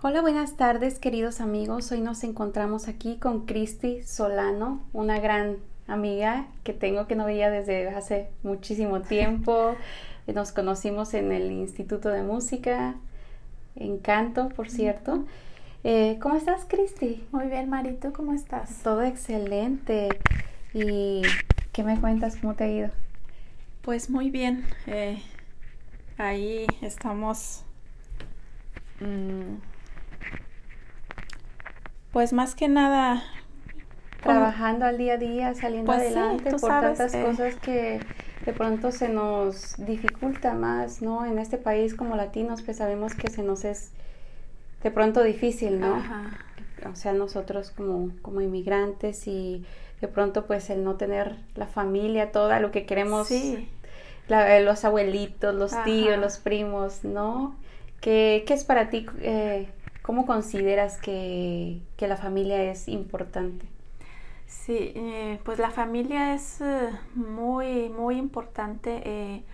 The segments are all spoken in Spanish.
Hola, buenas tardes queridos amigos. Hoy nos encontramos aquí con Cristi Solano, una gran amiga que tengo que no veía desde hace muchísimo tiempo. Nos conocimos en el Instituto de Música, en canto, por cierto. Eh, ¿Cómo estás, Cristi? Muy bien, Marito, ¿cómo estás? Todo excelente. ¿Y qué me cuentas? ¿Cómo te ha ido? Pues muy bien. Eh, ahí estamos mm, pues más que nada trabajando al día a día, saliendo pues adelante por tantas eh. cosas que de pronto se nos dificulta más, ¿no? En este país como latinos, pues sabemos que se nos es de pronto difícil, ¿no? O sea, nosotros como, como inmigrantes y de pronto pues el no tener la familia toda, lo que queremos, sí. los abuelitos, los tíos, los primos, ¿no? ¿Qué, qué es para ti eh, ¿Cómo consideras que, la familia es importante? Sí, eh, pues la familia es eh, muy, muy importante.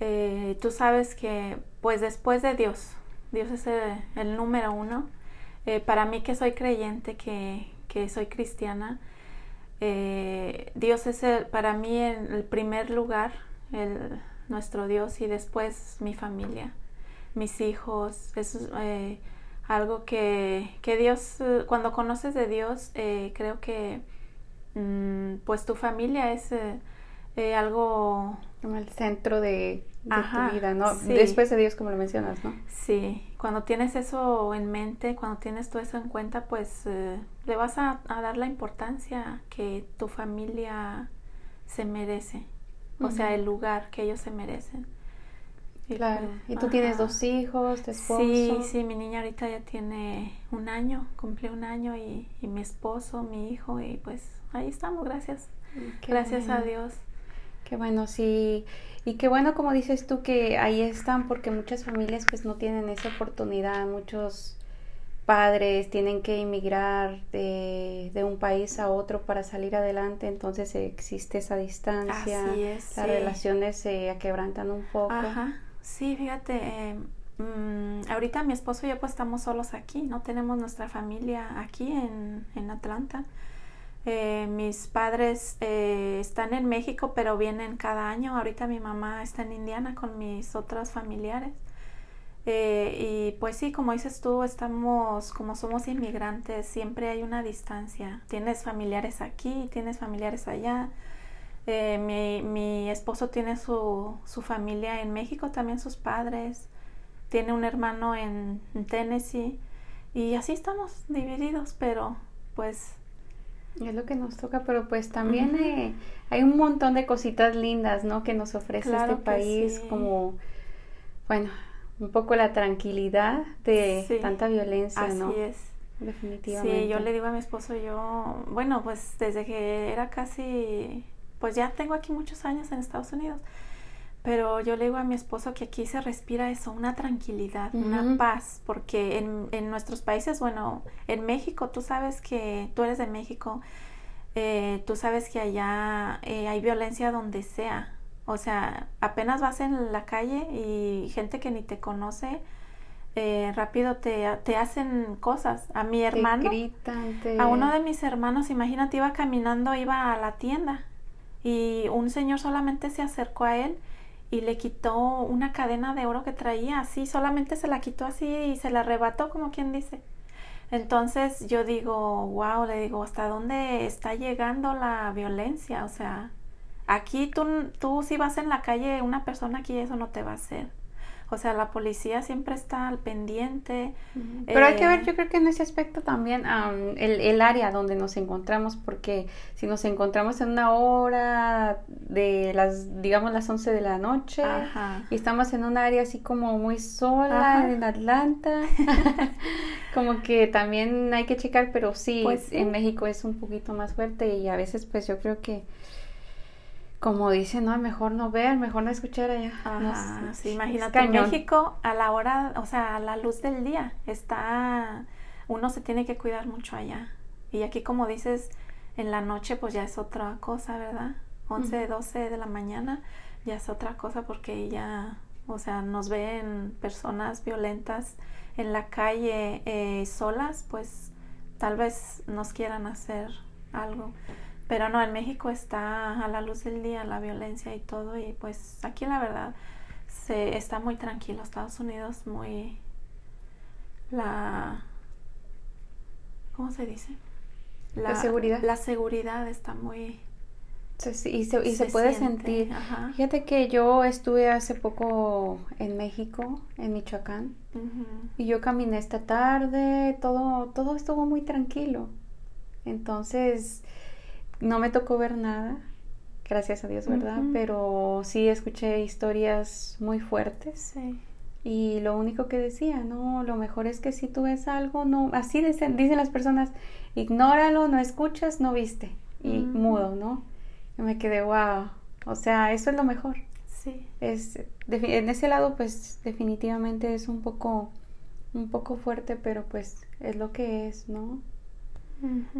Eh, tú sabes que, pues después de Dios, Dios es el, número uno. para mí que soy creyente, que, soy cristiana, Dios es el, para mí el, el primer lugar, nuestro Dios, y después mi familia, mis hijos. Algo que, que Dios, eh, cuando conoces de Dios, eh, creo que mm, pues tu familia es eh, algo... Como el centro de, tu vida, ¿no? Después de Dios, como lo mencionas, ¿no? Sí, cuando tienes eso en mente, cuando tienes todo eso en cuenta, pues le vas a, dar la importancia que tu familia se merece, o sea, el lugar que ellos se merecen. Claro. ¿Y tú tienes dos hijos, tu esposo? Sí, sí, mi niña ahorita ya tiene un año, cumple un año y, mi esposo, mi hijo y pues ahí estamos, gracias. gracias a Dios. Qué bueno, sí. Y qué bueno, como dices tú, que ahí están porque muchas familias pues no tienen esa oportunidad, muchos padres tienen que emigrar de, de, un país a otro para salir adelante, entonces existe esa distancia, Así es, las relaciones se quebrantan un poco. Ajá. Sí, fíjate, eh, mm, ahorita mi esposo y yo pues estamos solos aquí, no tenemos nuestra familia aquí en, en Atlanta. Eh, mis padres eh, están en México, pero vienen cada año. Ahorita mi mamá está en Indiana con mis otros familiares. y pues sí, como dices tú, estamos, como somos inmigrantes, siempre hay una distancia. Tienes familiares aquí, tienes familiares allá. Eh, mi, mi, esposo tiene su, su, familia en México, también sus padres. Tiene un hermano en, Tennessee. Y así estamos divididos, pero pues... Es lo que nos toca, pero pues también eh, hay un montón de cositas lindas, ¿no? Que nos ofrece este país, como, bueno, un poco la tranquilidad de tanta violencia, así ¿no? Así es. Definitivamente. Sí, yo le digo a mi esposo, yo, bueno, pues desde que era casi pues ya tengo aquí muchos años en Estados Unidos, pero yo le digo a mi esposo que aquí se respira eso, una tranquilidad, una paz, porque en, en, nuestros países, bueno, en México, tú sabes que tú eres de México, eh, tú sabes que allá eh, hay violencia donde sea, o sea, apenas vas en la calle y gente que ni te conoce, eh, rápido te, te, hacen cosas. A mi hermano, a uno de mis hermanos, imagínate, iba caminando, iba a la tienda y un señor solamente se acercó a él y le quitó una cadena de oro que traía, así, solamente se la quitó así y se la arrebató, como quien dice. Entonces yo digo, wow, le digo, ¿hasta dónde está llegando la violencia? O sea, aquí tú, tú si vas en la calle, una persona aquí eso no te va a hacer. O sea, la policía siempre está al pendiente. Pero hay que ver, eh, yo creo que en ese aspecto también el, el, área donde nos encontramos, porque si nos encontramos en una hora de las, digamos, las 11 de la noche y estamos en un área así como muy sola en Atlanta, como que también hay que checar, pero sí, pues en México es un poquito más fuerte y a veces pues yo creo que como dicen, no, mejor no ver, mejor no escuchar allá. sí, imagínate, en México a la hora, o sea, a la luz del día, está, uno se tiene que cuidar mucho allá. Y aquí, como dices, en la noche, pues ya es otra cosa, ¿verdad? 11, 12 de la mañana, ya es otra cosa porque ya, O sea, nos ven personas violentas en la calle eh, solas, pues tal vez nos quieran hacer algo. Pero no, en México está a la luz del día la violencia y todo y pues aquí la verdad se está muy tranquilo. Estados Unidos muy la ¿cómo se dice? La, seguridad. La seguridad está muy y se, y se, puede sentir. Fíjate que yo estuve hace poco en México, en Michoacán, y yo caminé esta tarde, todo, todo estuvo muy tranquilo. Entonces, no me tocó ver nada, gracias a Dios, ¿verdad? Pero sí escuché historias muy fuertes. Y lo único que decía, no, lo mejor es que si tú ves algo, no, así dicen, dicen las personas, ignóralo, no escuchas, no viste, y mudo, ¿no? Y me quedé, wow, o sea, eso es lo mejor. Sí. Es, en ese lado, pues definitivamente es un poco, un poco fuerte, pero pues es lo que es, ¿no?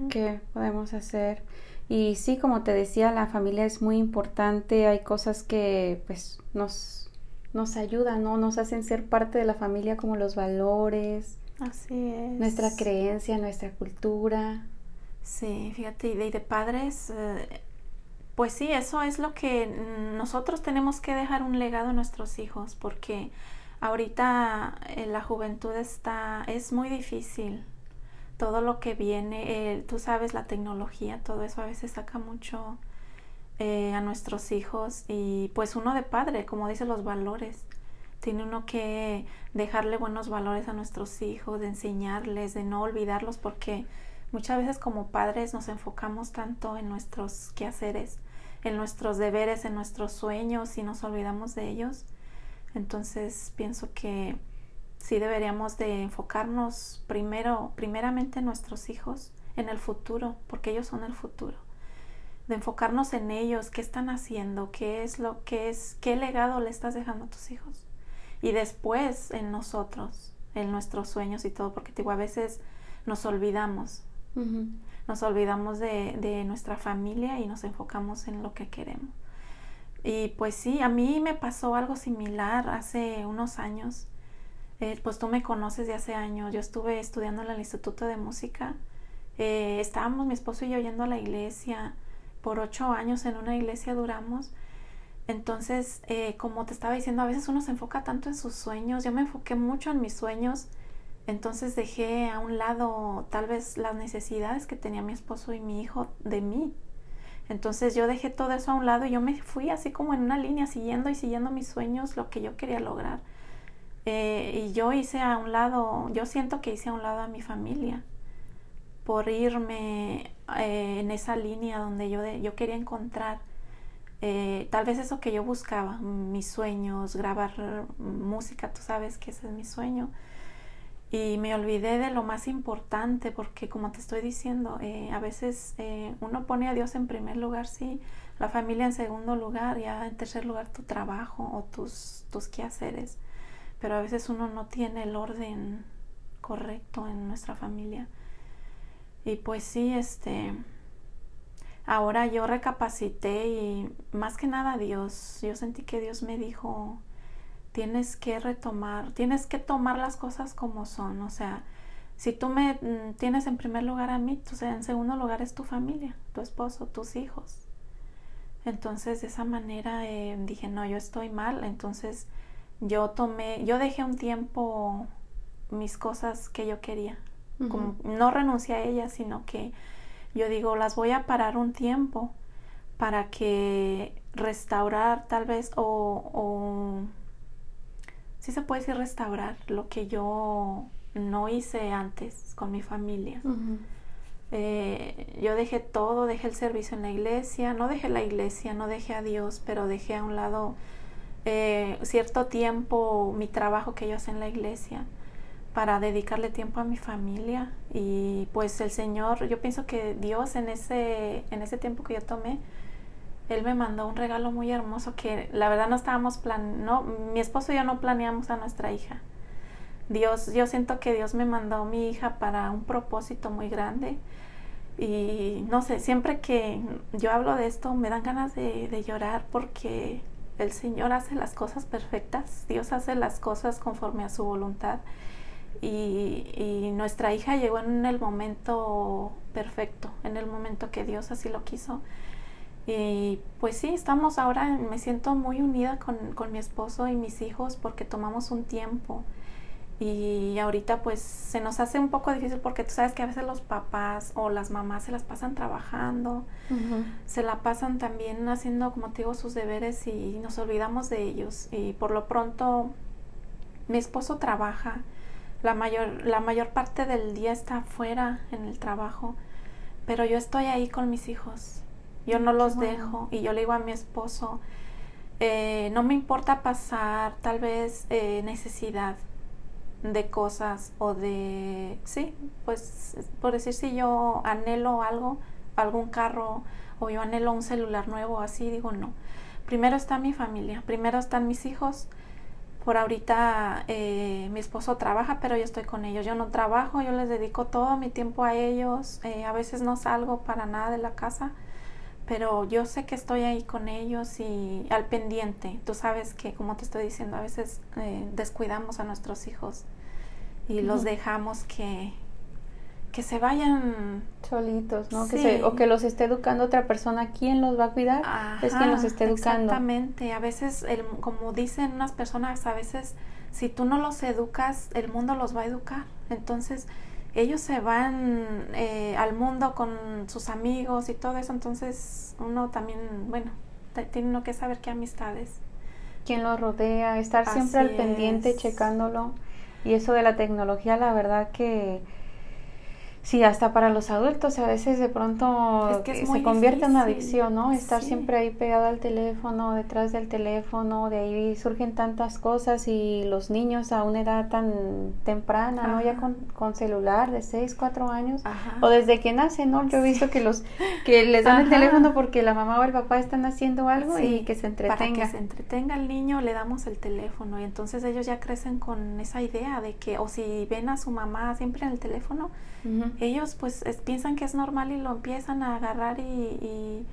¿Qué podemos hacer? Y sí, como te decía, la familia es muy importante, hay cosas que pues nos, nos ayudan, ¿no? Nos hacen ser parte de la familia como los valores. Así es. Nuestra creencia, nuestra cultura. Sí, fíjate, y de, padres, eh, pues sí, eso es lo que nosotros tenemos que dejar un legado a nuestros hijos, porque ahorita eh, la juventud está, es muy difícil todo lo que viene, tú sabes, la tecnología, todo eso a veces saca mucho eh, a nuestros hijos y pues uno de padre, como dice, los valores. Tiene uno que dejarle buenos valores a nuestros hijos, de enseñarles, de no olvidarlos, porque muchas veces como padres nos enfocamos tanto en nuestros quehaceres, en nuestros deberes, en nuestros sueños y nos olvidamos de ellos. Entonces pienso que sí deberíamos de enfocarnos primero, primeramente en nuestros hijos, en el futuro, porque ellos son el futuro. De enfocarnos en ellos, qué están haciendo, qué es lo que es, qué legado le estás dejando a tus hijos. Y después en nosotros, en nuestros sueños y todo, porque digo, a veces nos olvidamos. Nos olvidamos de, de nuestra familia y nos enfocamos en lo que queremos. Y pues sí, a mí me pasó algo similar hace unos años eh, pues tú me conoces de hace años, yo estuve estudiando en el Instituto de Música, eh, estábamos mi esposo y yo yendo a la iglesia, por ocho años en una iglesia duramos, entonces, eh, como te estaba diciendo, a veces uno se enfoca tanto en sus sueños, yo me enfoqué mucho en mis sueños, entonces dejé a un lado tal vez las necesidades que tenía mi esposo y mi hijo de mí. Entonces yo dejé todo eso a un lado y yo me fui así como en una línea siguiendo y siguiendo mis sueños, lo que yo quería lograr. Eh, y yo hice a un lado, yo siento que hice a un lado a mi familia por irme eh, en esa línea donde yo, yo quería encontrar eh, tal vez eso que yo buscaba, mis sueños, grabar música, tú sabes que ese es mi sueño. Y me olvidé de lo más importante porque como te estoy diciendo, a veces uno pone a Dios en primer lugar, sí, la familia en segundo lugar, ya en tercer lugar tu trabajo o tus, tus quehaceres pero a veces uno no tiene el orden correcto en nuestra familia. Y pues sí, este, ahora yo recapacité y más que nada Dios, yo sentí que Dios me dijo, tienes que retomar, tienes que tomar las cosas como son, o sea, si tú me mm, tienes en primer lugar a mí, en segundo lugar es tu familia, tu esposo, tus hijos. Entonces de esa manera eh, dije, no, yo estoy mal, entonces yo tomé, yo dejé un tiempo mis cosas que yo quería. Como, no renuncié a ellas, sino que yo digo, las voy a parar un tiempo para que restaurar tal vez o, o sí se puede decir restaurar lo que yo no hice antes con mi familia. Eh, yo dejé todo, dejé el servicio en la iglesia, no dejé la iglesia, no dejé a Dios, pero dejé a un lado eh, cierto tiempo mi trabajo que yo hacía en la iglesia para dedicarle tiempo a mi familia y pues el Señor, yo pienso que Dios en ese, en ese tiempo que yo tomé, Él me mandó un regalo muy hermoso que la verdad no estábamos plan, no, mi esposo y yo no planeamos a nuestra hija. Dios, yo siento que Dios me mandó a mi hija para un propósito muy grande y no sé, siempre que yo hablo de esto me dan ganas de, de llorar porque el Señor hace las cosas perfectas, Dios hace las cosas conforme a su voluntad. Y, nuestra hija llegó en el momento perfecto, en el momento que Dios así lo quiso. Y pues sí, estamos ahora, me siento muy unida con, con mi esposo y mis hijos porque tomamos un tiempo y ahorita pues se nos hace un poco difícil porque tú sabes que a veces los papás o las mamás se las pasan trabajando, se la pasan también haciendo, como te digo, sus deberes y nos olvidamos de ellos. Y por lo pronto mi esposo trabaja, la mayor, la mayor parte del día está afuera en el trabajo, pero yo estoy ahí con mis hijos, yo no los dejo y yo le digo a mi esposo, eh, no me importa pasar tal vez eh, necesidad, de cosas o de, sí, pues por decir si yo anhelo algo, algún carro o yo anhelo un celular nuevo, así digo no. Primero está mi familia, primero están mis hijos. Por ahorita eh, mi esposo trabaja, pero yo estoy con ellos. Yo no trabajo, yo les dedico todo mi tiempo a ellos. Eh, a veces no salgo para nada de la casa, pero yo sé que estoy ahí con ellos y al pendiente. Tú sabes que, como te estoy diciendo, a veces eh, descuidamos a nuestros hijos y los dejamos que, que se vayan solitos, ¿no? Que o que los esté educando otra persona. ¿Quién los va a cuidar? es quien los esté educando. Exactamente. A veces, el, como dicen unas personas, a veces si tú no los educas, el mundo los va a educar. Entonces, ellos se van eh, al mundo con sus amigos y todo eso. Entonces, uno también, bueno, tiene uno que saber qué amistades. Quién lo rodea, estar siempre al pendiente, checándolo. Y eso de la tecnología, la verdad que Sí, hasta para los adultos a veces de pronto se convierte en adicción, ¿no? Estar siempre ahí pegado al teléfono, detrás del teléfono, de ahí surgen tantas cosas y los niños a una edad tan temprana, ¿no? Ya con, con, celular de 6, 4 años o desde que nacen, ¿no? Yo he visto que los que les dan el teléfono porque la mamá o el papá están haciendo algo y que se entretenga. Para que se entretenga el niño le damos el teléfono y entonces ellos ya crecen con esa idea de que o si ven a su mamá siempre en el teléfono, ellos pues piensan que es normal y lo empiezan a agarrar y,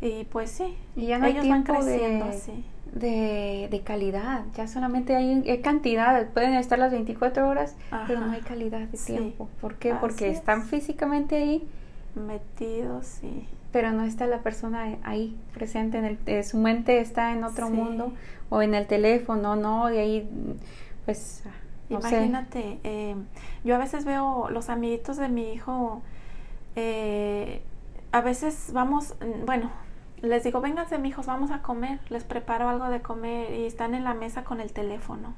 y, pues sí, y ya no ellos van creciendo, de, de, calidad, ya solamente hay, cantidad, pueden estar las 24 horas, pero no hay calidad de tiempo. ¿Por qué? Porque están físicamente ahí. Metidos, sí. Pero no está la persona ahí presente, en el, eh, su mente está en otro mundo o en el teléfono, ¿no? Y ahí pues Imagínate, eh, yo a veces veo los amiguitos de mi hijo, eh, a veces vamos, bueno, les digo, vénganse, hijos, vamos a comer, les preparo algo de comer y están en la mesa con el teléfono.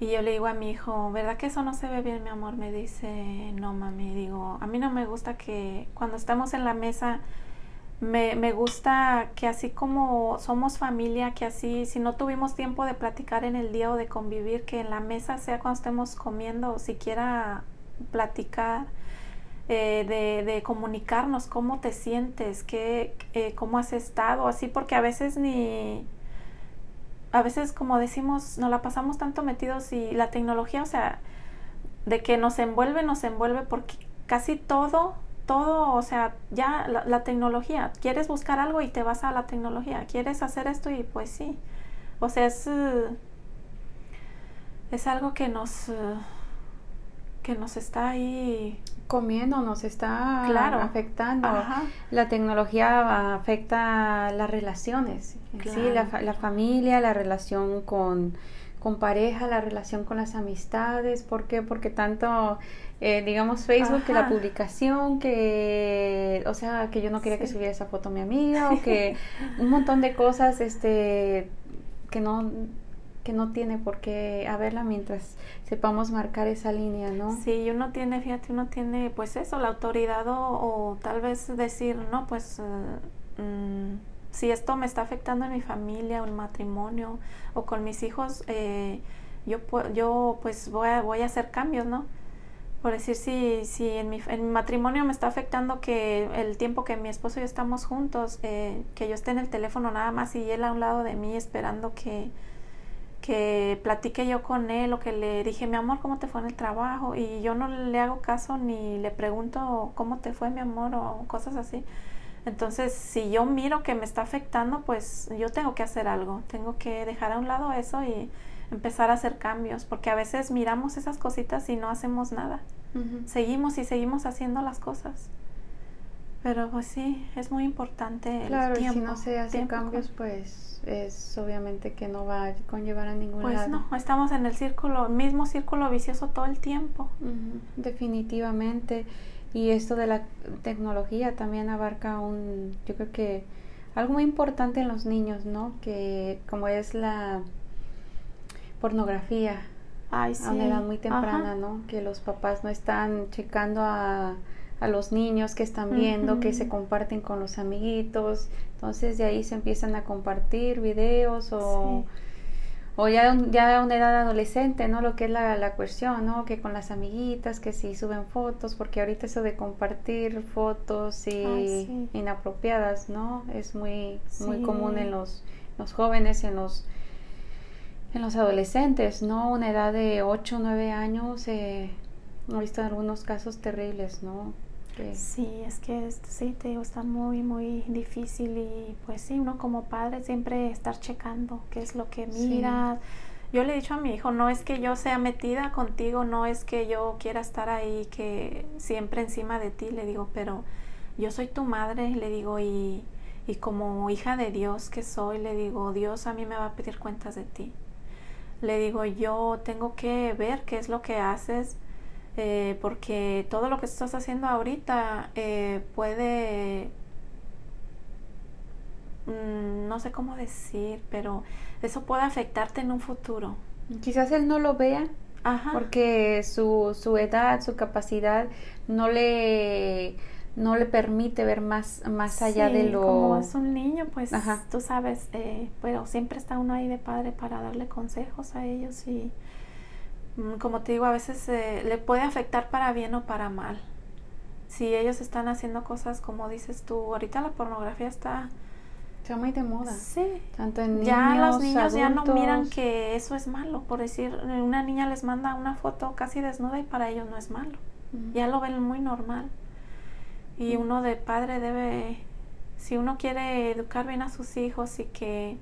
Y yo le digo a mi hijo, ¿verdad que eso no se ve bien, mi amor? Me dice, no, mami, digo, a mí no me gusta que cuando estamos en la mesa me, me, gusta que así como somos familia, que así si no tuvimos tiempo de platicar en el día o de convivir, que en la mesa sea cuando estemos comiendo o siquiera platicar, eh, de, de, comunicarnos cómo te sientes, qué, eh, cómo has estado, así porque a veces ni, a veces como decimos, nos la pasamos tanto metidos y la tecnología, o sea, de que nos envuelve, nos envuelve porque casi todo todo, o sea, ya la, tecnología, quieres buscar algo y te vas a la tecnología, quieres hacer esto y pues sí, o sea, es, eh, es algo que nos, eh, que nos está ahí comiendo, nos está afectando. La tecnología afecta las relaciones, sí, la, la familia, la relación con con pareja, la relación con las amistades, ¿por qué? Porque tanto, eh, digamos, Facebook, que la publicación, que, o sea, que yo no quería que subiera esa foto mi amiga, o que un montón de cosas, este, que no, que no tiene por qué haberla mientras sepamos marcar esa línea, ¿no? Sí, uno tiene, fíjate, uno tiene, pues eso, la autoridad o, tal vez decir, no, pues... Eh, mm, si esto me está afectando en mi familia o el matrimonio o con mis hijos, eh, yo, yo pues voy a, voy a hacer cambios, ¿no? Por decir, si, si en, mi, en mi matrimonio me está afectando que el tiempo que mi esposo y yo estamos juntos, eh, que yo esté en el teléfono nada más y él a un lado de mí esperando que, que platique yo con él o que le dije, mi amor, ¿cómo te fue en el trabajo? Y yo no le hago caso ni le pregunto cómo te fue, mi amor, o cosas así Entonces, si yo miro que me está afectando, pues yo tengo que hacer algo, tengo que dejar a un lado eso y empezar a hacer cambios, porque a veces miramos esas cositas y no hacemos nada. Seguimos y seguimos haciendo las cosas. Pero pues sí, es muy importante el tiempo. si no se hacen cambios, pues es obviamente que no va a conllevar a ningún pues lado. Pues no, estamos en el círculo, mismo círculo vicioso todo el tiempo. Definitivamente. Y esto de la tecnología también abarca un, yo creo que algo muy importante en los niños, ¿no? Que como es la pornografía Ay, sí. a una edad muy temprana, ¿no? Que los papás no están checando a, a los niños que están viendo, que se comparten con los amiguitos, entonces de ahí se empiezan a compartir videos o o ya, ya a una edad adolescente, ¿no? Lo que es la, la cuestión, ¿no? Que con las amiguitas, que si suben fotos, porque ahorita eso de compartir fotos y inapropiadas, ¿no? Es muy, muy común en los, los jóvenes, en los, en los adolescentes, ¿no? Una edad de 8 o 9 años, eh, he visto algunos casos terribles, ¿no? Sí, es que sí, te digo, está muy, muy difícil y pues sí, uno como padre siempre estar checando qué es lo que mira. Yo le he dicho a mi hijo, no es que yo sea metida contigo, no es que yo quiera estar ahí, que siempre encima de ti, le digo, pero yo soy tu madre, le digo, y, y como hija de Dios que soy, le digo, Dios a mí me va a pedir cuentas de ti. Le digo, yo tengo que ver qué es lo que haces, eh, porque todo lo que estás haciendo ahorita eh, puede, mm, no sé cómo decir, pero eso puede afectarte en un futuro. Quizás él no lo vea, porque su, su edad, su capacidad no le no le permite ver más más allá de lo como es un niño pues tú sabes eh, pero siempre está uno ahí de padre para darle consejos a ellos y Mm, como te digo, a veces eh, le puede afectar para bien o para mal. Si ellos están haciendo cosas como dices tú, ahorita la pornografía está... Está muy de moda. Sí. Tanto en niños, ya los niños ya no miran que eso es malo. Por decir, una niña les manda una foto casi desnuda y para ellos no es malo. Ya lo ven muy normal. Y uno de padre debe, si uno quiere educar bien a sus hijos y que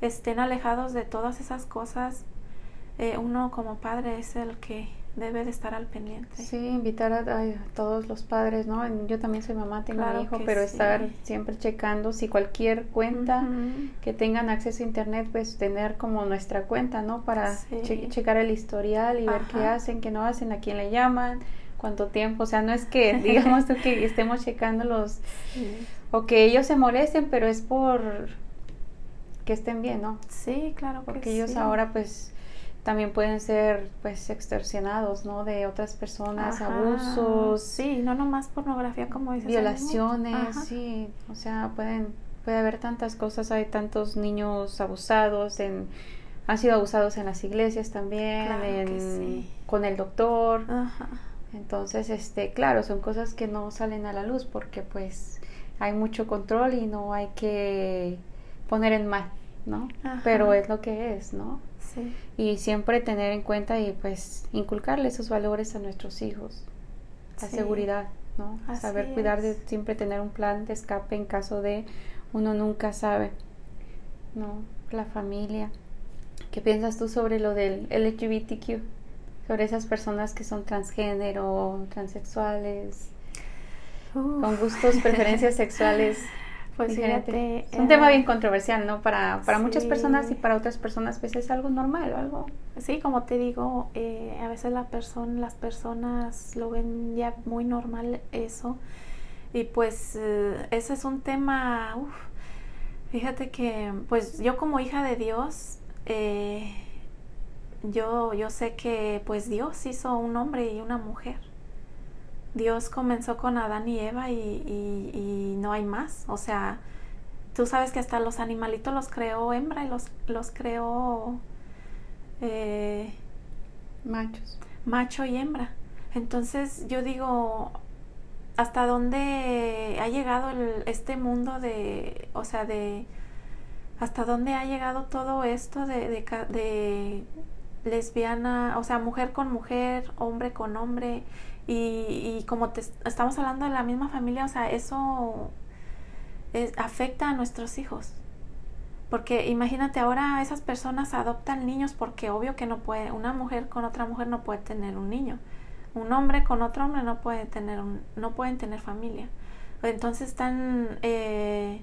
estén alejados de todas esas cosas, eh, uno como padre es el que debe de estar al pendiente. Sí, invitar a, todos los padres, ¿no? Yo también soy mamá, tengo un hijo, pero estar siempre checando si cualquier cuenta que tengan acceso a internet, pues tener como nuestra cuenta, ¿no? Para checar el historial y ver qué hacen, qué no hacen, a quién le llaman, cuánto tiempo, o sea, no es que digamos tú que estemos checando los o que ellos se molesten, pero es por que estén bien, ¿no? Sí, claro. Porque ellos ahora pues también pueden ser pues extorsionados, ¿no? De otras personas, abusos. Sí, no nomás pornografía como dices. Violaciones, sí, o sea, pueden puede haber tantas cosas, hay tantos niños abusados en han sido abusados en las iglesias también, con el doctor. Entonces, este, claro, son cosas que no salen a la luz porque pues hay mucho control y no hay que poner en mal, ¿no? Pero es lo que es, ¿no? Y siempre tener en cuenta y pues inculcarle esos valores a nuestros hijos. La seguridad, ¿no? Saber cuidar de siempre tener un plan de escape en caso de uno nunca sabe, ¿no? La familia. ¿Qué piensas tú sobre lo del LGBTQ? Sobre esas personas que son transgénero, transexuales, con gustos, preferencias sexuales pues fíjate, es un tema bien controversial, ¿no? Para, para muchas personas y para otras personas pues es algo normal o algo. Sí, como te digo, eh, a veces la persona, las personas lo ven ya muy normal eso. Y pues eh, ese es un tema, uf, fíjate que pues yo como hija de Dios, eh, yo, yo sé que pues Dios hizo un hombre y una mujer. Dios comenzó con Adán y Eva y, no hay más. O sea, tú sabes que hasta los animalitos los creó hembra y los, los creó eh, machos. Macho y hembra. Entonces yo digo, ¿hasta dónde ha llegado este mundo de, o sea, de, hasta dónde ha llegado todo esto de, de, de lesbiana, o sea, mujer con mujer, hombre con hombre? Y, y como te, estamos hablando de la misma familia, o sea, eso afecta a nuestros hijos. Porque imagínate ahora esas personas adoptan niños porque obvio que no puede, una mujer con otra mujer no puede tener un niño. Un hombre con otro hombre no puede tener un, no pueden tener familia. Entonces están, eh,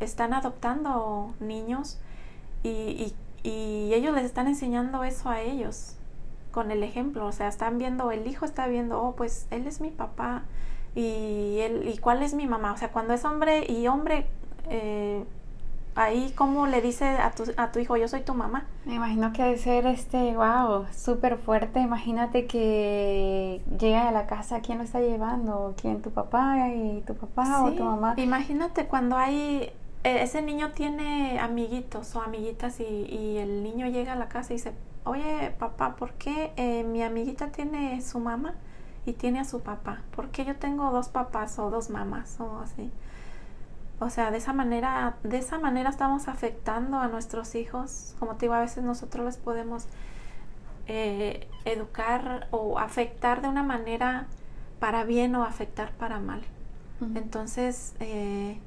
están adoptando niños y, y, ellos les están enseñando eso a ellos con el ejemplo. O sea, están viendo, el hijo está viendo, oh, pues él es mi papá y él, y cuál es mi mamá. O sea, cuando es hombre y hombre, eh, ahí cómo le dice a tu, a tu hijo, yo soy tu mamá. Me imagino que debe ser este, wow, súper fuerte. Imagínate que llega a la casa, ¿quién lo está llevando? ¿Quién? ¿Tu papá y tu papá o tu mamá? Imagínate cuando hay, ese niño tiene amiguitos o amiguitas y, y, el niño llega a la casa y dice, oye papá, ¿por qué eh, mi amiguita tiene su mamá y tiene a su papá? ¿Por qué yo tengo dos papás o dos mamás o así? O sea, de esa manera, de esa manera estamos afectando a nuestros hijos. Como te digo, a veces nosotros les podemos eh, educar o afectar de una manera para bien o afectar para mal. Entonces, eh,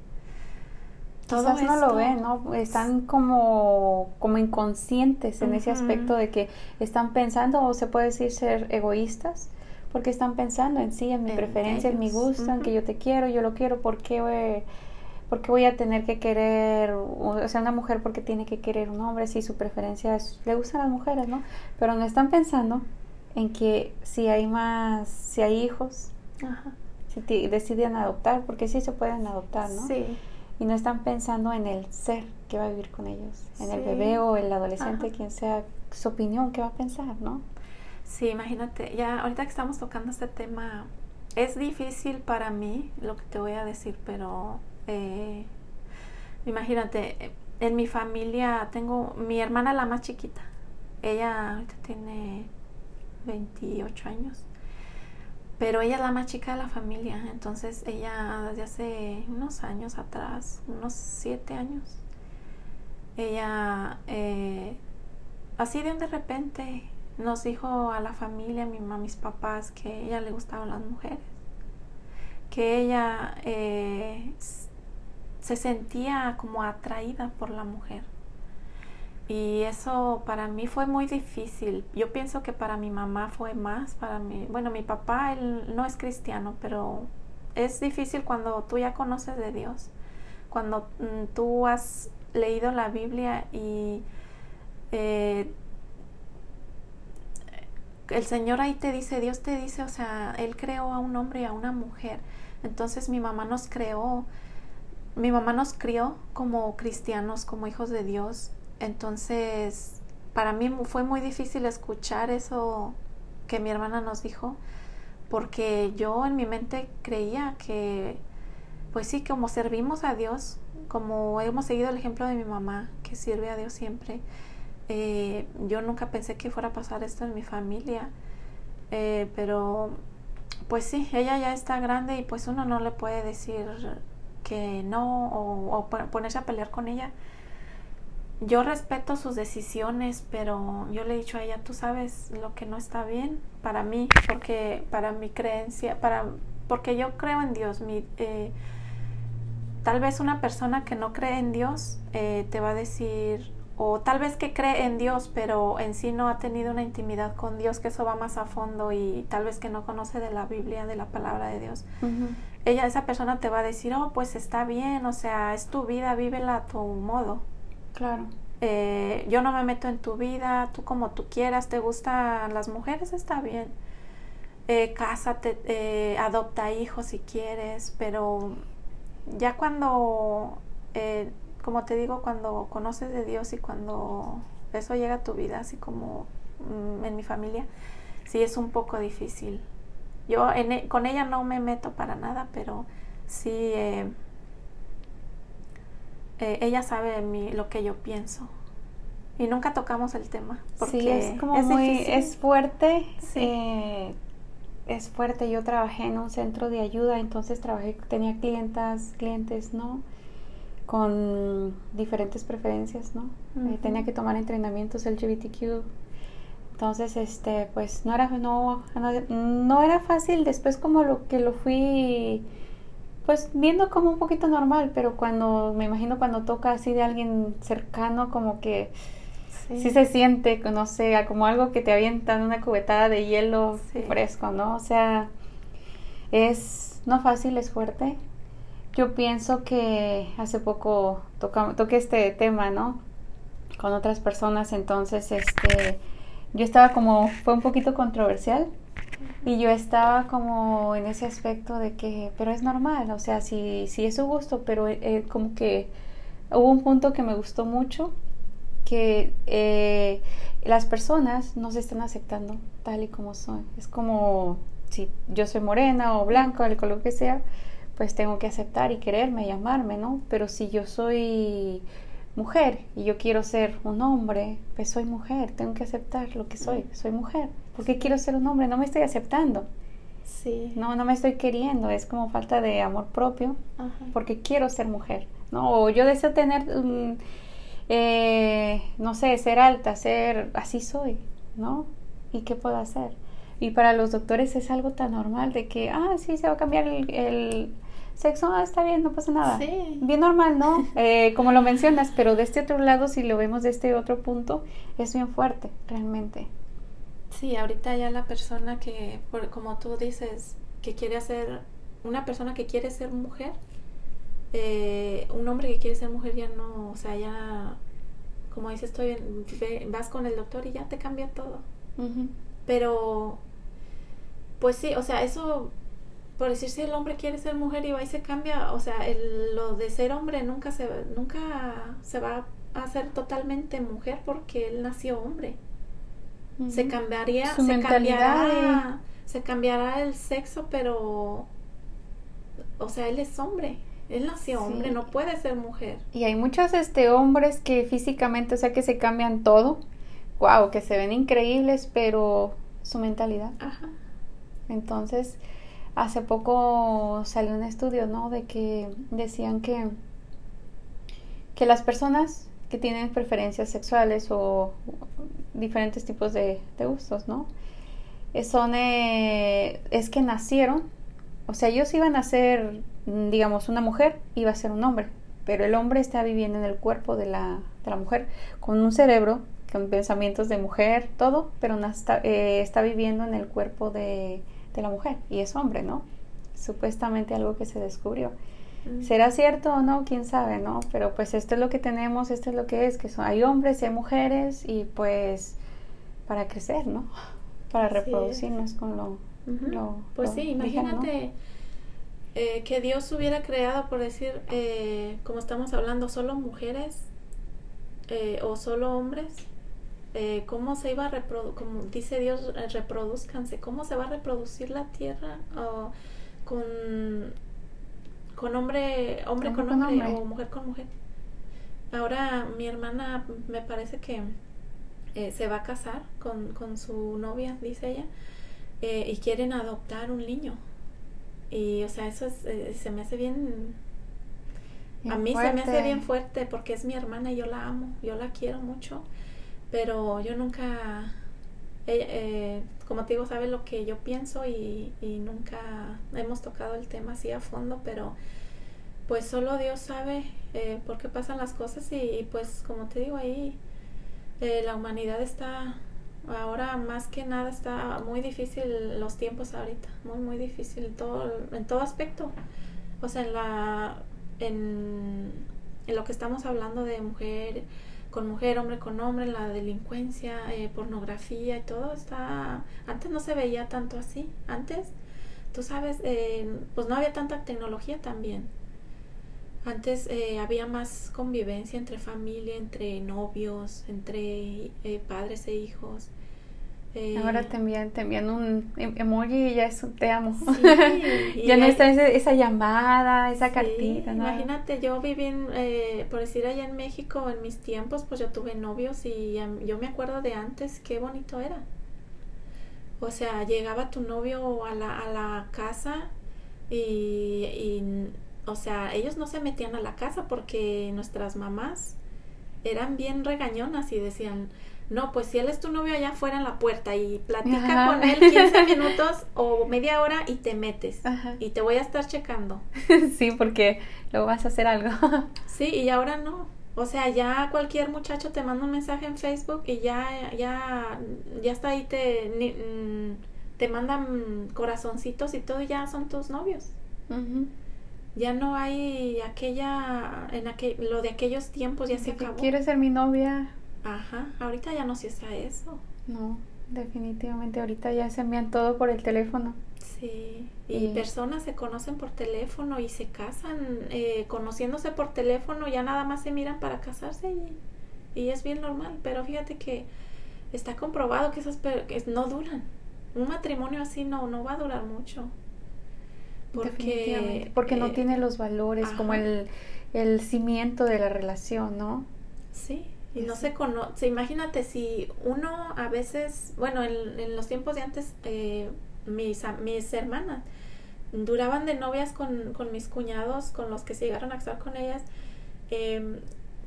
todo no lo ven, ¿no? Están como, como inconscientes en ese aspecto de que están pensando, o se puede decir ser egoístas, porque están pensando en sí, en mi preferencia, en mi gusto, en que yo te quiero, yo lo quiero, porque porque voy a tener que querer, o sea, una mujer porque tiene que querer un hombre si su preferencia es, le gustan las mujeres, ¿no? Pero no están pensando en que si hay más, si hay hijos, si deciden adoptar, porque sí se pueden adoptar, ¿no? Sí. Y no están pensando en el ser que va a vivir con ellos, en el bebé o el adolescente, quien sea, su opinión, qué va a pensar, ¿no? Sí, imagínate, ya ahorita que estamos tocando este tema, es difícil para mí lo que te voy a decir, pero eh, imagínate, en mi familia tengo mi hermana la más chiquita. Ella ahorita tiene 28 años. Pero ella es la más chica de la familia. Entonces ella desde hace unos años atrás, unos 7 años, ella eh, así de repente nos dijo a la familia, a, mis papás, que a ella le gustaban las mujeres. Que ella eh, se sentía como atraída por la mujer. Y eso para mí fue muy difícil. Yo pienso que para mi mamá fue más, para mí, bueno, mi papá, él no es cristiano, pero es difícil cuando tú ya conoces de Dios, cuando mm, tú has leído la Biblia y eh, el Señor ahí te dice, Dios te dice, o sea, Él creó a un hombre y a una mujer. Entonces mi mamá nos creó mi mamá nos crió como cristianos, como hijos de Dios. Entonces, para mí fue muy difícil escuchar eso que mi hermana nos dijo, porque yo en mi mente creía que, pues sí, como servimos a Dios, como hemos seguido el ejemplo de mi mamá, que sirve a Dios siempre, eh, yo nunca pensé que fuera a pasar esto en mi familia, eh, pero pues sí, ella ya está grande y pues uno no le puede decir que no o, ponerse a pelear con ella. Yo respeto sus decisiones, pero yo le he dicho a ella, tú sabes lo que no está bien para mí, porque para mi creencia, para porque yo creo en Dios. Mi, eh, tal vez una persona que no cree en Dios eh, te va a decir, o tal vez que cree en Dios, pero en sí no ha tenido una intimidad con Dios, que eso va más a fondo y tal vez que no conoce de la Biblia, de la palabra de Dios ella, esa persona te va a decir, oh, pues está bien, o sea, es tu vida, vívela a tu modo. Claro. Eh, yo no me meto en tu vida, tú como tú quieras, te gustan las mujeres, está bien. Eh, cásate, eh, adopta hijos si quieres, pero ya cuando, eh, como te digo, cuando conoces de Dios y cuando eso llega a tu vida, así como mm, en mi familia, sí es un poco difícil. Yo e, con ella no me meto para nada, pero sí, eh, eh, ella sabe mi, lo que yo pienso. Y nunca tocamos el tema. Porque sí, es como muy, es fuerte. Eh, es fuerte. Yo trabajé en un centro de ayuda, entonces trabajé, tenía clientas, clientes, ¿no? Con diferentes preferencias, ¿no? tenía que tomar entrenamientos LGBTQ entonces, este, pues no era, no, no, era fácil después como lo que lo fui, pues viendo como un poquito normal, pero cuando, me imagino cuando toca así de alguien cercano, como que sí, se siente, no sé, como algo que te avientan una cubetada de hielo fresco, ¿no? O sea, es no fácil, es fuerte. Yo pienso que hace poco toqué este tema, ¿no? Con otras personas, entonces, este, yo estaba como, fue un poquito controversial y yo estaba como en ese aspecto de que, pero es normal, o sea, sí, sí es su gusto, pero eh, como que hubo un punto que me gustó mucho, que eh, las personas no se están aceptando tal y como son. Es como si yo soy morena o blanca el color que sea, pues tengo que aceptar y quererme y amarme, ¿no? Pero si yo soy mujer y yo quiero ser un hombre, pues soy mujer, tengo que aceptar lo que soy, soy mujer. ¿Por qué quiero ser un hombre? No me estoy aceptando. Sí. No, no me estoy queriendo, es como falta de amor propio, porque quiero ser mujer, ¿no? O yo deseo tener, eh, no sé, ser alta, ser, así soy, ¿no? ¿Y qué puedo hacer? Y para los doctores es algo tan normal de que, ah, sí, se va a cambiar el, sexo, ah, está bien, no pasa nada. Sí. Bien normal, ¿no? Eh, como lo mencionas, pero de este otro lado, si lo vemos de este otro punto, es bien fuerte, realmente. Sí, ahorita ya la persona que, como tú dices, que quiere hacer, una persona que quiere ser mujer, eh, un hombre que quiere ser mujer ya no, o sea, ya, como dices, estoy vas con el doctor y ya te cambia todo. Pero, pues sí, o sea, eso, por decir si el hombre quiere ser mujer y va y se cambia, o sea, el, lo de ser hombre nunca se, nunca se va a hacer totalmente mujer porque él nació hombre se cambiaría, se cambiará, se cambiará el sexo, pero, o sea, él es hombre. Él nació hombre, no puede ser mujer. Y hay muchos este hombres que físicamente, o sea, que se cambian todo. Wow, que se ven increíbles, pero su mentalidad. Ajá. Entonces, hace poco salió un estudio, ¿no? De que decían que que las personas que tienen preferencias sexuales o diferentes tipos de, gustos, ¿no? Eh, son, eh, es que nacieron, o sea, ellos iban a ser, digamos, una mujer, iba a ser un hombre, pero el hombre está viviendo en el cuerpo de la, de la mujer, con un cerebro, con pensamientos de mujer, todo, pero está, eh, está viviendo en el cuerpo de, de la mujer, y es hombre, ¿no? Supuestamente algo que se descubrió. ¿Será cierto o no? ¿Quién sabe, no? Pero pues esto es lo que tenemos, esto es lo que es, que son, hay hombres y hay mujeres y pues para crecer, ¿no? Para reproducirnos con lo... pues sí, imagínate eh, que Dios hubiera creado, por decir, eh, como estamos hablando, solo mujeres eh, o solo hombres. ¿Cómo se iba a reproducir, como dice Dios, reproduzcanse? ¿Cómo se va a reproducir la tierra? con con hombre, hombre con, hombre, o mujer con mujer. Ahora mi hermana me parece que eh, se va a casar con, con, su novia, dice ella, eh, y quieren adoptar un niño. Y, o sea, eso es, eh, se me hace bien... a mí se me hace bien fuerte porque es mi hermana y yo la amo, yo la quiero mucho, pero yo nunca eh, como te digo, sabe lo que yo pienso y, nunca hemos tocado el tema así a fondo, pero pues solo Dios sabe eh, por qué pasan las cosas y, pues como te digo ahí, eh, la humanidad está ahora más que nada está muy difícil los tiempos ahorita, muy muy difícil en todo, en todo aspecto. O sea, en la en, en lo que estamos hablando de mujer con mujer, hombre con hombre, la delincuencia, eh, pornografía y todo está... Antes no se veía tanto así. Antes, tú sabes, eh, pues no había tanta tecnología también. Antes eh, había más convivencia entre familia, entre novios, entre padres e hijos. Ahora te envían, te envían un em, emoji y ya es un te amo. ya no está esa, llamada, esa cartita. Imagínate, yo viví, en, eh, por decir allá en México, en mis tiempos, pues yo tuve novios y yo me acuerdo de antes, qué bonito era. O sea, llegaba tu novio a la, a la casa y, y, o sea, ellos no se metían a la casa porque nuestras mamás eran bien regañonas y decían, No, pues si él es tu novio allá afuera en la puerta y platica con él 15 minutos o media hora y te metes. Y te voy a estar checando. sí, porque luego vas a hacer algo. sí, y ahora no. O sea, ya cualquier muchacho te manda un mensaje en Facebook y ya, ya, ya está ahí, te, mm, te mandan corazoncitos y todo, y ya son tus novios. Ya no hay aquella, en aquel, lo de aquellos tiempos ya se acabó. ¿Quieres ser mi novia? Ajá, ahorita ya no se usa eso. No, definitivamente ahorita ya se envían todo por el teléfono. Sí, y, personas se conocen por teléfono y se casan eh, conociéndose por teléfono, ya nada más se miran para casarse y, y es bien normal, pero fíjate que está comprobado que esas que no duran. Un matrimonio así no, no va a durar mucho. Porque, porque no eh, tiene los valores como el, el cimiento de la relación, ¿no? Sí, y no se conoce, imagínate si uno a veces, bueno, en, en los tiempos de antes, eh, mis, mis hermanas duraban de novias con, con, mis cuñados, con los que se llegaron a casar con ellas, em,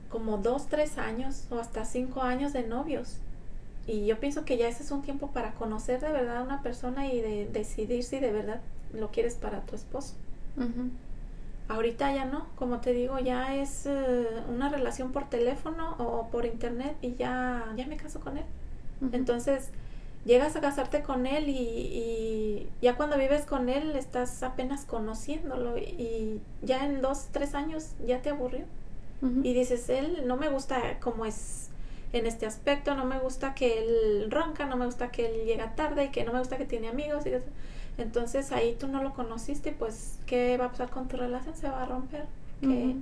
como dos, tres años o hasta cinco años de novios. Y yo pienso que ya ese es un tiempo para conocer de verdad a una persona y de decidir si de verdad lo quieres para tu esposo. Ahorita ya no, como te digo, ya es eh, una relación por teléfono o por internet y ya, ya me caso con él. Entonces, llegas a casarte con él y, ya cuando vives con él estás apenas conociéndolo y, ya en dos, tres años ya te aburrió. Y dices, él no me gusta como es en este aspecto, no me gusta que él ronca, no me gusta que él llega tarde y que no me gusta que tiene amigos. Y entonces ahí tú no lo conociste, pues ¿qué va a pasar con tu relación? Se va a romper. Que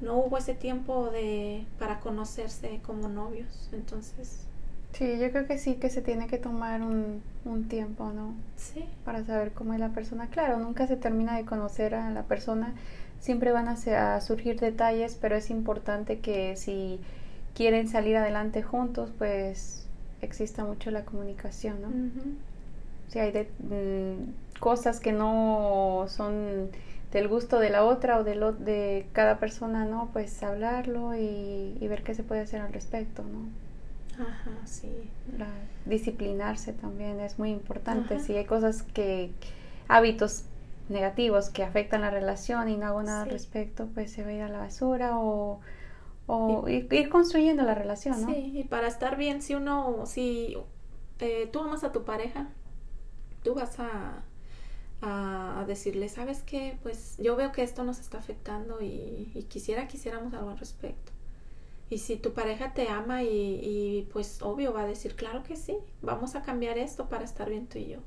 no hubo ese tiempo de para conocerse como novios. Entonces... Sí, yo creo que sí que se tiene que tomar un, un tiempo, ¿no? Sí. Para saber cómo es la persona. Claro, nunca se termina de conocer a la persona. Siempre van a, a surgir detalles, pero es importante que si quieren salir adelante juntos, pues exista mucho la comunicación, ¿no? Si hay de, mm, cosas que no son del gusto de la otra o de, lo, de cada persona, ¿no? Pues hablarlo y, ver qué se puede hacer al respecto, ¿no? Ajá, sí. disciplinarse también es muy importante. Si hay cosas que, hábitos negativos que afectan la relación y no hago nada al respecto, pues se va a ir a la basura o, o ir, construyendo la relación, ¿no? Sí, y para estar bien, si uno, si eh, tú amas a tu pareja, tú vas a, a, decirle, ¿sabes qué? Pues yo veo que esto nos está afectando y, y quisiera quisiéramos algo al respecto. Y si tu pareja te ama y, y, pues obvio va a decir, claro que sí, vamos a cambiar esto para estar bien tú y yo.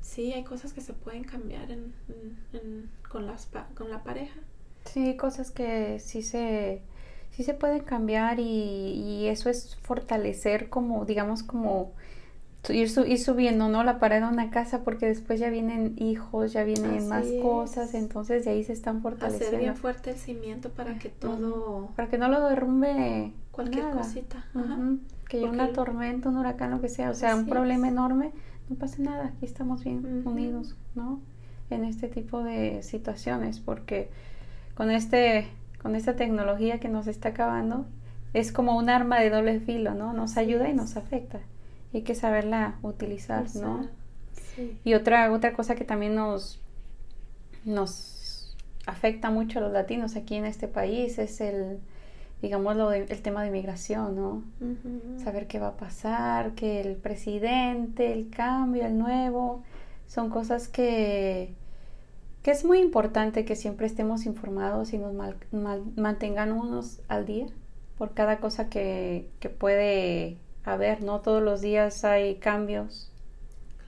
Sí, hay cosas que se pueden cambiar en, con, las, con la pareja. Sí, cosas que sí se, sí se pueden cambiar y, y eso es fortalecer como, digamos, como ir, subiendo, ¿no? La pared de una casa porque después ya vienen hijos, ya vienen más cosas, entonces de ahí se están fortaleciendo. Hacer bien fuerte el cimiento para que todo... Para que no lo derrumbe cualquier cosita. Que haya una tormenta, un huracán, lo que sea, o sea, un problema enorme, no pasa nada, aquí estamos bien unidos, ¿no? En este tipo de situaciones, porque con este con esta tecnología que nos está acabando, es como un arma de doble filo, ¿no? Nos ayuda y nos afecta hay que saberla utilizar, ¿no? Y otra, otra cosa que también nos, nos afecta mucho a los latinos aquí en este país es el, digamos, lo el tema de inmigración, ¿no? Saber qué va a pasar, que el presidente, el cambio, el nuevo, son cosas que, que es muy importante que siempre estemos informados y nos mantengamos al día por cada cosa que, que puede a ver, no todos los días hay cambios.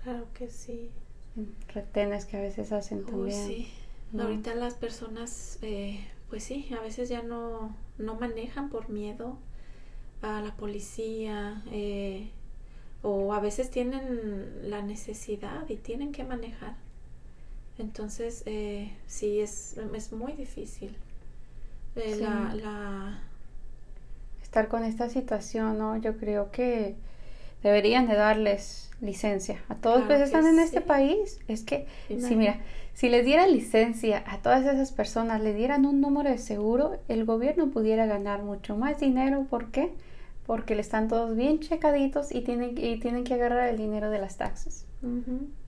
Claro que sí. Retenes que a veces hacen también. Sí. Ahorita las personas, eh, pues sí, a veces ya no, no manejan por miedo a la policía eh, o a veces tienen la necesidad y tienen que manejar. Entonces, eh, sí, es, es muy difícil. Eh, la, la estar con esta situación, ¿no? Yo creo que deberían de darles licencia a todos los que están en este país. Es que, si mira, si les diera licencia a todas esas personas, le dieran un número de seguro, el gobierno pudiera ganar mucho más dinero. ¿Por qué? porque le están todos bien checaditos y tienen, y tienen que agarrar el dinero de las taxas.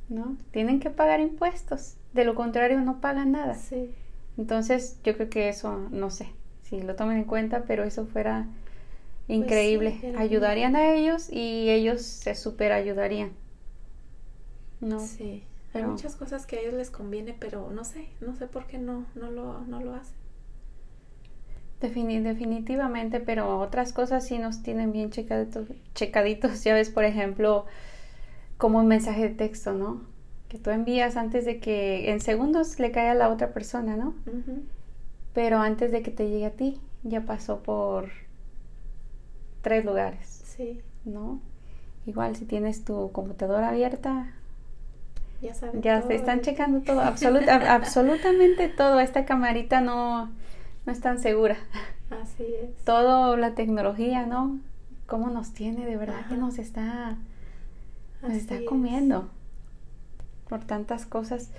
¿No? Tienen que pagar impuestos. De lo contrario, no pagan nada. Sí. Entonces, yo creo que eso, no sé si lo tomen en cuenta, pero eso fuera pues increíble. Ayudarían a ellos y ellos se super ayudarían. No. Sí. Hay muchas cosas que a ellos les conviene, pero no sé, no sé por qué no, no, lo, no lo hacen. definitivamente, pero otras cosas sí nos tienen bien checaditos, checaditos. Ya ves, por ejemplo, como un mensaje de texto, ¿no? Que tú envías antes de que en segundos le caiga a la otra persona, ¿no? Pero antes de que te llegue a ti, ya pasó por tres lugares. Sí. ¿No? Igual si tienes tu computadora abierta, ya, saben ya se están checando todo, absolutamente todo. Esta camarita no, no es tan segura. Así es. Todo la tecnología, ¿no? ¿Cómo nos tiene? De verdad que nos está, nos está comiendo por tantas cosas.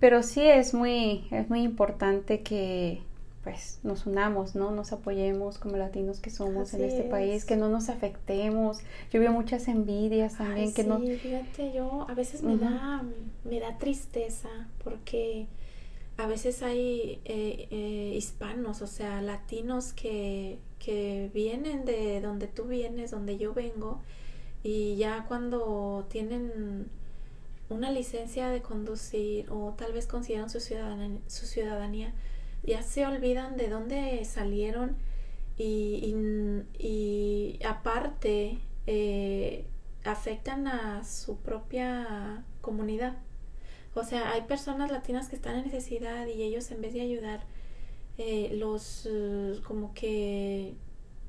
Pero sí es muy, es muy importante que, pues nos unamos, ¿no? Nos apoyemos como latinos que somos en este país, que no nos afectemos. Yo veo muchas envidias también que sí, no. Fíjate, yo a veces me da me da tristeza porque a veces hay eh, eh, hispanos, o sea, latinos que, que vienen de donde tú vienes, donde yo vengo, y ya cuando tienen una licencia de conducir o tal vez consideran su ciudadanía, su ciudadanía ya se olvidan de dónde salieron y, y, aparte eh, afectan a su propia comunidad. O sea, hay personas latinas que están en necesidad y ellos en vez de ayudar, eh, los eh, como que,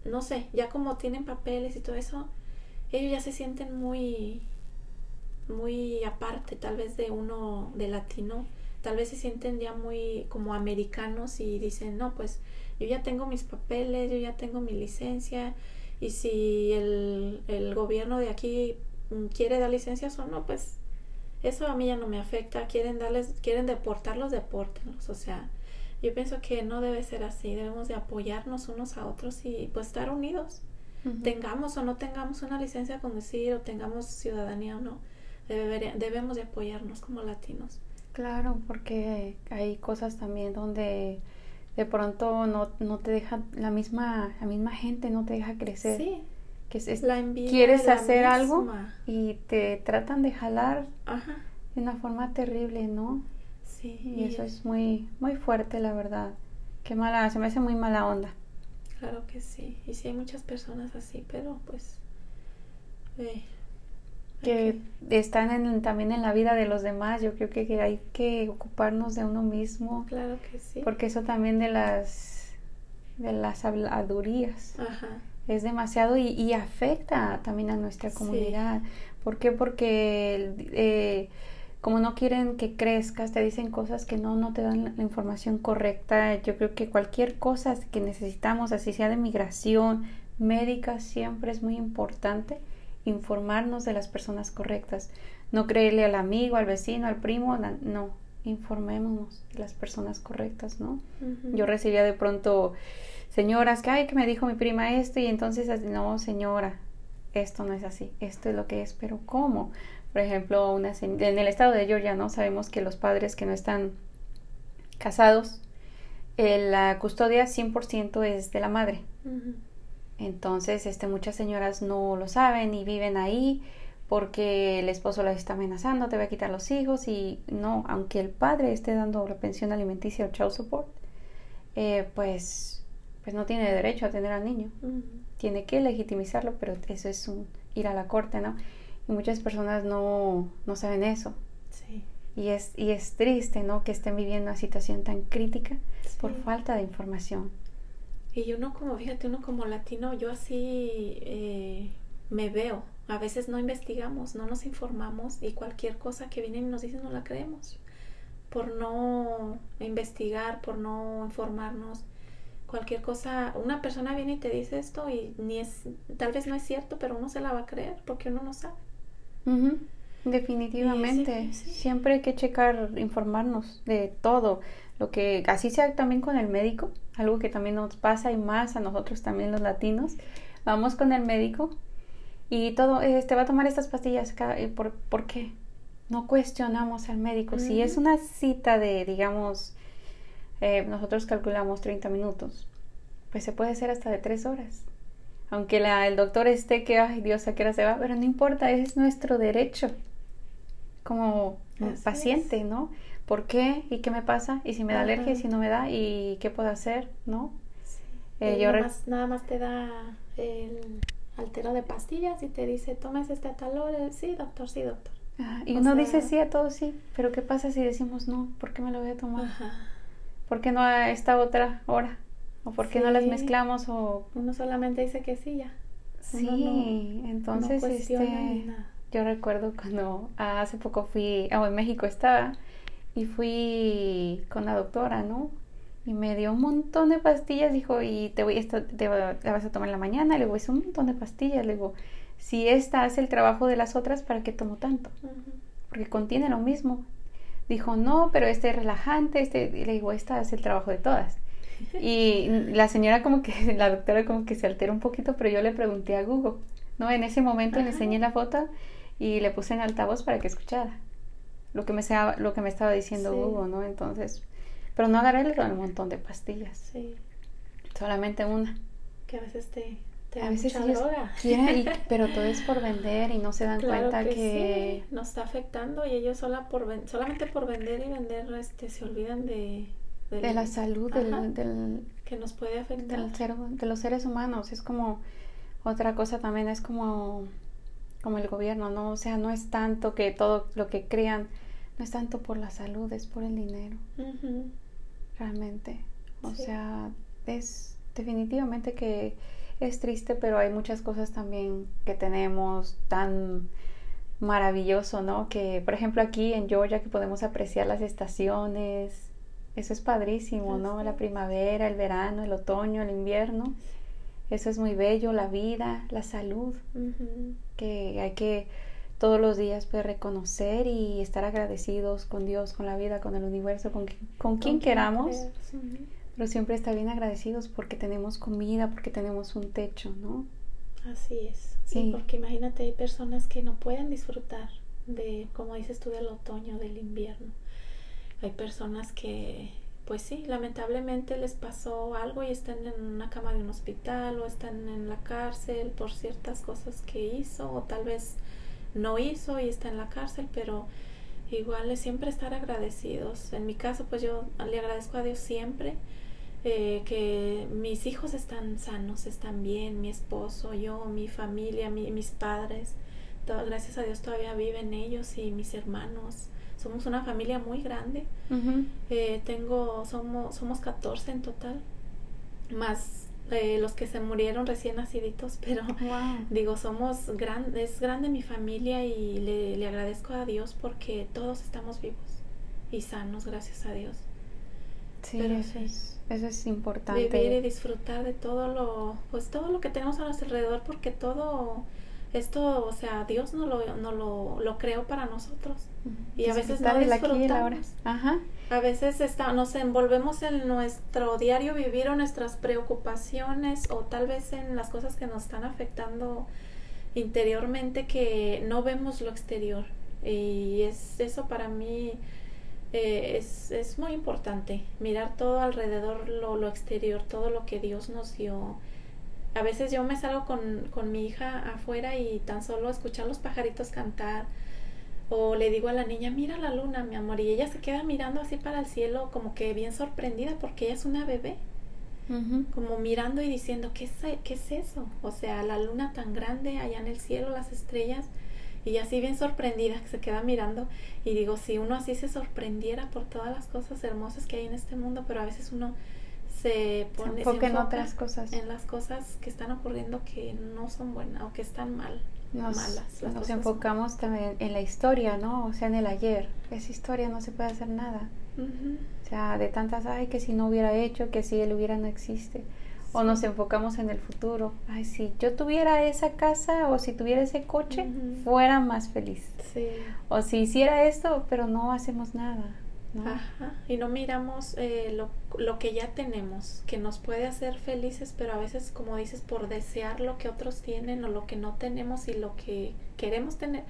no sé, ya como tienen papeles y todo eso, ellos ya se sienten muy, muy aparte tal vez de uno de latino tal vez se sienten ya muy como americanos y dicen, no, pues yo ya tengo mis papeles, yo ya tengo mi licencia y si el, el gobierno de aquí quiere dar licencias o no, pues eso a mí ya no me afecta, quieren darles, quieren deportarlos, depórtenlos, o sea, yo pienso que no debe ser así, debemos de apoyarnos unos a otros y pues estar unidos, tengamos o no tengamos una licencia a conducir o tengamos ciudadanía o no, debemos de apoyarnos como latinos. Claro, porque hay cosas también donde de pronto no, no te deja la misma la misma gente no te deja crecer. Sí. Que es, la quieres hacer algo y te tratan de jalar de una forma terrible, ¿no? Sí. Y eso es muy muy fuerte, la verdad. Qué mala, se me hace muy mala onda. Claro que sí. Y sí hay muchas personas así, pero pues eh, que están en, también en la vida de los demás. Yo creo que, hay que ocuparnos de uno mismo. Claro que sí. Porque eso también de las de las habladurías es demasiado y, afecta también a nuestra comunidad. ¿Por qué? Porque eh, como no quieren que crezcas, te dicen cosas que no, no te dan la información correcta. Yo creo que cualquier cosa que necesitamos, así sea de migración, médica, siempre es muy importante informarnos de las personas correctas, no creerle al amigo, al vecino, al primo, no, informémonos de las personas correctas, ¿no? Yo recibía de pronto señoras que, ay, que me dijo mi prima esto y entonces, no, señora, esto no es así, esto es lo que es, pero ¿cómo? Por ejemplo, una, en el estado de Georgia, ¿no? Sabemos que los padres que no están casados, eh, la custodia 100% es de la madre. Entonces, este, muchas señoras no lo saben y viven ahí porque el esposo las está amenazando, te va a quitar los hijos y no, aunque el padre esté dando la pensión alimenticia o child support, eh, pues, pues no tiene derecho a tener al niño. Tiene que legitimizarlo, pero eso es un, ir a la corte, ¿no? Y muchas personas no, no saben eso. Sí. Y es, y es triste, ¿no? Que estén viviendo una situación tan crítica por falta de información. Y uno como, fíjate, uno como latino, yo así eh, me veo. A veces no investigamos, no nos informamos y cualquier cosa que viene y nos dicen no la creemos. Por no investigar, por no informarnos. Cualquier cosa, una persona viene y te dice esto y ni es, tal vez no es cierto, pero uno se la va a creer porque uno no sabe. Definitivamente. Siempre hay que checar, informarnos de todo. Lo que así sea también con el médico, algo que también nos pasa y más a nosotros también los latinos, vamos con el médico y todo, este va a tomar estas pastillas. Cada, ¿por, ¿Por qué? No cuestionamos al médico. Si es una cita de, digamos, eh, nosotros calculamos 30 minutos, pues se puede hacer hasta de 3 horas. Aunque la, el doctor esté que, ay Dios, a qué hora se va, pero no importa, es nuestro derecho como paciente, ¿no? ¿Por qué? ¿Y qué me pasa? ¿Y si me da alergia? ¿Y si no me da? ¿Y qué puedo hacer? ¿No? Eh, yo nada, más, nada, más, te da el altero de pastillas y te dice, tomes este a tal hora. Sí, doctor, sí, doctor. y uno dice sí a todo sí, pero ¿qué pasa si decimos no? ¿Por qué me lo voy a tomar? ¿Por qué no a esta otra hora? ¿O por qué no las mezclamos? o Uno solamente dice que sí ya. Sí, entonces este, yo recuerdo cuando hace poco fui, o en México estaba, y fui con la doctora, ¿no? Y me dio un montón de pastillas, dijo, y te voy, esto te, la vas a tomar en la mañana. Le digo, es un montón de pastillas. Le digo, si esta hace el trabajo de las otras, ¿para qué tomo tanto? Porque contiene lo mismo. Dijo, no, pero este es relajante, este, le digo, esta hace el trabajo de todas. Y la señora como que, la doctora como que se altera un poquito, pero yo le pregunté a Google, ¿no? En ese momento le enseñé la foto y le puse en altavoz para que escuchara lo que me, sea, lo que me estaba diciendo Google, ¿no? Entonces, pero no agarré el montón de pastillas. Sí. Solamente una. Que a veces te, te a veces mucha droga. pero todo es por vender y no se dan cuenta que, nos está afectando y ellos sola por solamente por vender y vender este se olvidan de de la salud del, que nos puede afectar de los seres humanos es como otra cosa también es como como el gobierno no o sea no es tanto que todo lo que crean no es tanto por la salud es por el dinero. Realmente. O sea es definitivamente que es triste pero hay muchas cosas también que tenemos tan maravilloso no que por ejemplo aquí en Georgia que podemos apreciar las estaciones. Eso es padrísimo, ¿no? La primavera, el verano, el otoño, el invierno. Eso es muy bello, la vida, la salud, que hay que todos los días pues, reconocer y estar agradecidos con Dios, con la vida, con el universo, con, con, quien queramos. Pero siempre estar bien agradecidos porque tenemos comida, porque tenemos un techo, ¿no? Así es. Sí, porque imagínate, hay personas que no pueden disfrutar de, como dices tú, del otoño, del invierno hay personas que, pues sí, lamentablemente les pasó algo y están en una cama de un hospital o están en la cárcel por ciertas cosas que hizo o tal vez no hizo y está en la cárcel, pero igual es siempre estar agradecidos. En mi caso, pues yo le agradezco a Dios siempre eh, que mis hijos están sanos, están bien, mi esposo, yo, mi familia, mis padres. gracias a Dios todavía viven ellos y mis hermanos somos una familia muy grande. Eh, tengo, somos, somos 14 en total, más eh, los que se murieron recién naciditos, pero digo, somos grande, es grande mi familia y le, le, agradezco a Dios porque todos estamos vivos y sanos, gracias a Dios. Sí, eso, Es, eso es importante. Vivir y disfrutar de todo lo, pues todo lo que tenemos a nuestro alrededor porque todo esto, o sea, Dios no lo, no lo, lo creó para nosotros. Y a veces no disfrutamos. Ajá. A veces está, nos envolvemos en nuestro diario vivir o nuestras preocupaciones o tal vez en las cosas que nos están afectando interiormente que no vemos lo exterior. Y es eso para mí eh, es, es muy importante, mirar todo alrededor, lo, lo exterior, todo lo que Dios nos dio a veces yo me salgo con, con mi hija afuera y tan solo escuchar los pajaritos cantar o le digo a la niña, mira la luna, mi amor, y ella se queda mirando así para el cielo como que bien sorprendida porque ella es una bebé. Como mirando y diciendo, ¿qué es, ¿qué es eso? O sea, la luna tan grande allá en el cielo, las estrellas, y así bien sorprendida que se queda mirando. Y digo, si uno así se sorprendiera por todas las cosas hermosas que hay en este mundo, pero a veces uno se pone se en otras cosas. en las cosas que están ocurriendo que no son buenas o que están mal nos, malas nos enfocamos también en la historia no o sea en el ayer. Esa historia no se puede hacer nada. O sea de tantas ay que si no hubiera hecho que si él hubiera no existe o nos enfocamos en el futuro. Ay si yo tuviera esa casa o si tuviera ese coche fuera más feliz sí. o si hiciera esto pero no hacemos nada Ajá. Y no miramos eh, lo, lo, que ya tenemos, que nos puede hacer felices, pero a veces, como dices, por desear lo que otros tienen o lo que no tenemos y lo que queremos tener,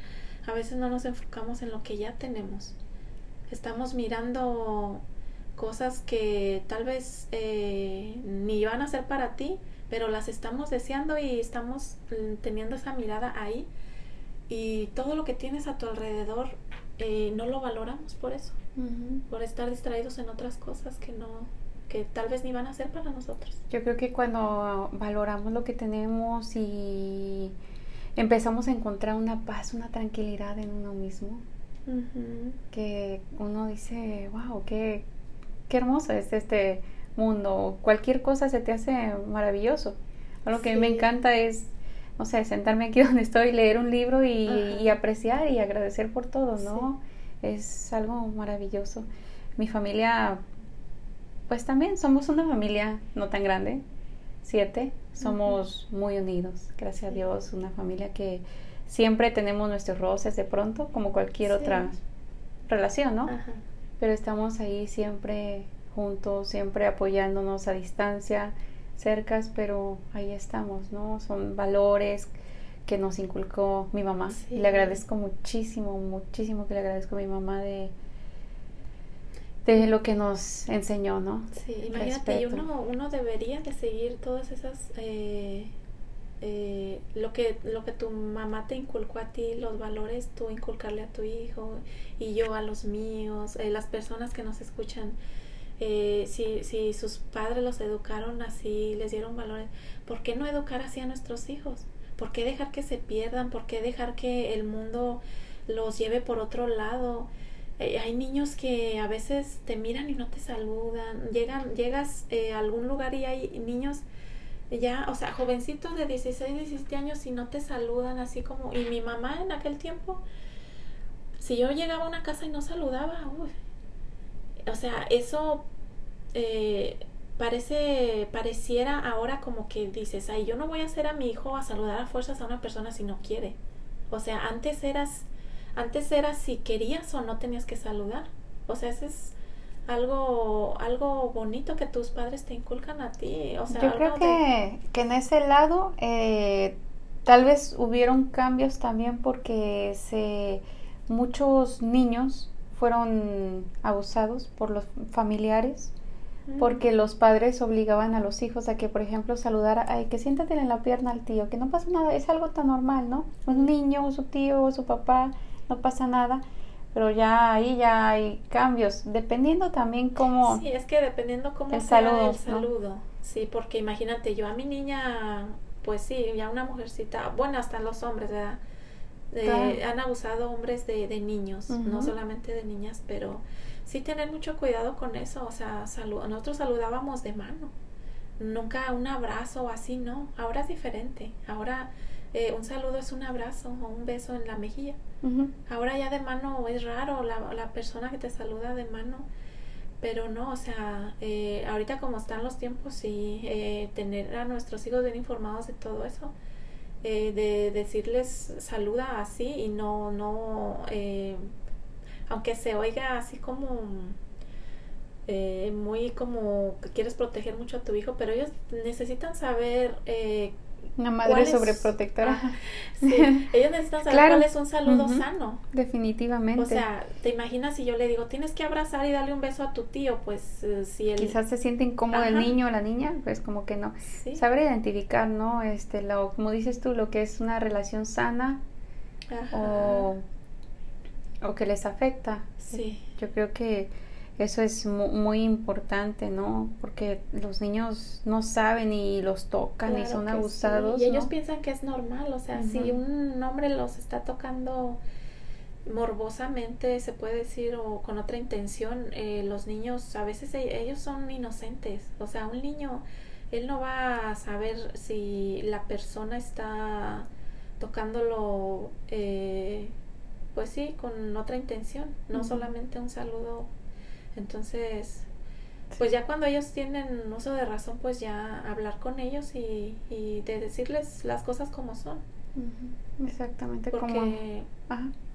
a veces no nos enfocamos en lo que ya tenemos. Estamos mirando cosas que tal vez eh, ni van a ser para ti, pero las estamos deseando y estamos mm, teniendo esa mirada ahí. Y todo lo que tienes a tu alrededor eh, no lo valoramos por eso, por estar distraídos en otras cosas que no, que tal vez ni van a ser para nosotros. Yo creo que cuando valoramos lo que tenemos y empezamos a encontrar una paz, una tranquilidad en uno mismo, que uno dice, wow, qué, qué hermoso es este mundo, cualquier cosa se te hace maravilloso. Lo que me encanta es, no sé, sentarme aquí donde estoy, leer un libro y, apreciar y agradecer por todo, ¿no? Es algo maravilloso. Mi familia, pues también somos una familia no tan grande, siete, somos muy unidos, gracias a Dios, una familia que siempre tenemos nuestros roces de pronto, como cualquier otra relación, ¿no? Pero estamos ahí siempre juntos, siempre apoyándonos a distancia, cercas, pero ahí estamos, ¿no? Son valores que nos inculcó mi mamá. Y le agradezco muchísimo, muchísimo que le agradezco a mi mamá de, de lo que nos enseñó, ¿no? Sí, imagínate, y uno, uno debería de seguir todas esas, eh, eh, lo, que, lo que tu mamá te inculcó a ti, los valores, tú inculcarle a tu hijo y yo a los míos, eh, las personas que nos escuchan. Si, si sus padres los educaron así, les dieron valores, ¿por qué no educar así a nuestros hijos? ¿Por qué dejar que se pierdan? ¿Por qué dejar que el mundo los lleve por otro lado? Eh, hay niños que a veces te miran y no te saludan. Llegan, llegas eh, a algún lugar y hay niños ya, o sea, jovencitos de 16, 17 años y no te saludan así como... Y mi mamá en aquel tiempo, si yo llegaba a una casa y no saludaba, uy, o sea, eso eh, parece, pareciera ahora como que dices, ay, yo no voy a hacer a mi hijo a saludar a fuerzas a una persona si no quiere. O sea, antes eras antes era si querías o no tenías que saludar. O sea, ese es algo, algo bonito que tus padres te inculcan a ti. O sea, Yo creo que, que en ese lado eh, tal vez hubieron cambios también porque se, muchos niños fueron abusados por los familiares. Porque los padres obligaban a los hijos a que, por ejemplo, saludara, ay, que siéntate en la pierna al tío, que no pasa nada, es algo tan normal, ¿no? Un niño, su tío, su papá, no pasa nada, pero ya ahí ya hay cambios, dependiendo también cómo... Sí, es que dependiendo cómo el saludo, el saludo, sí, porque imagínate, yo a mi niña, pues sí, ya una mujercita, bueno, hasta los hombres, ¿verdad? Han abusado hombres de, de niños, no solamente de niñas, pero sí tener mucho cuidado con eso, o sea, nosotros saludábamos de mano, nunca un abrazo así, no, ahora es diferente, ahora eh, un saludo es un abrazo o un beso en la mejilla. Ahora ya de mano es raro la, la, persona que te saluda de mano, pero no, o sea, eh, ahorita como están los tiempos y eh, tener a nuestros hijos bien informados de todo eso, de decirles saluda así y no, no, aunque se oiga así como muy como que quieres proteger mucho a tu hijo, pero ellos necesitan saber eh, una madre sobreprotectora. sí, ellos necesitan saber cuál es un saludo sano. Definitivamente. O sea, te imaginas si yo le digo, tienes que abrazar y darle un beso a tu tío, pues eh, si él... Quizás se siente incómodo el niño o la niña, pues como que no. Saber identificar, ¿no? Este, lo, como dices tú, lo que es una relación sana o, o que les afecta. Sí. Yo creo que eso es muy importante, ¿no? Porque los niños no saben y los tocan y son abusados. Y ellos piensan que es normal, o sea, si un hombre los está tocando morbosamente, se puede decir, o con otra intención, eh, los niños, a veces e, ellos son inocentes, o sea, un niño, él no va a saber si la persona está tocándolo, eh, pues sí, con otra intención, no solamente un saludo entonces, pues ya cuando ellos tienen uso de razón, pues ya hablar con ellos y, y de decirles las cosas como son. Exactamente. Porque